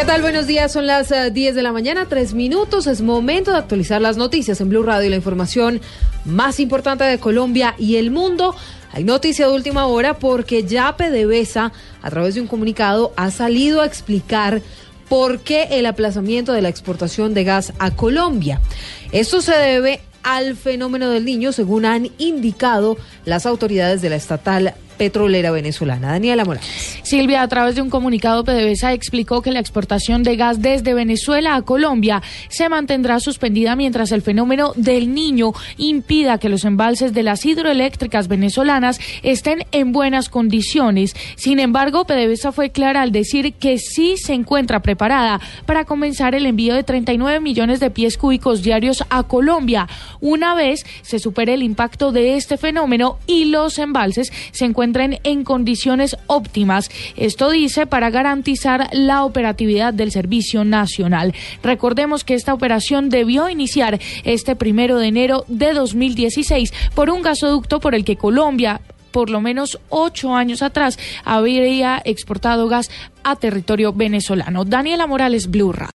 ¿Qué tal? Buenos días, son las 10 eh, de la mañana, tres minutos. Es momento de actualizar las noticias en Blue Radio la información más importante de Colombia y el mundo. Hay noticia de última hora porque ya PDVSA, a través de un comunicado, ha salido a explicar por qué el aplazamiento de la exportación de gas a Colombia. Esto se debe al fenómeno del niño, según han indicado las autoridades de la estatal petrolera venezolana. Daniela Morales. Silvia, a través de un comunicado, PDVSA explicó que la exportación de gas desde Venezuela a Colombia se mantendrá suspendida mientras el fenómeno del niño impida que los embalses de las hidroeléctricas venezolanas estén en buenas condiciones. Sin embargo, PDVSA fue clara al decir que sí se encuentra preparada para comenzar el envío de 39 millones de pies cúbicos diarios a Colombia, una vez se supere el impacto de este fenómeno y los embalses se en condiciones óptimas. Esto dice para garantizar la operatividad del Servicio Nacional. Recordemos que esta operación debió iniciar este primero de enero de 2016 por un gasoducto por el que Colombia por lo menos ocho años atrás habría exportado gas a territorio venezolano. Daniela Morales, Blurra.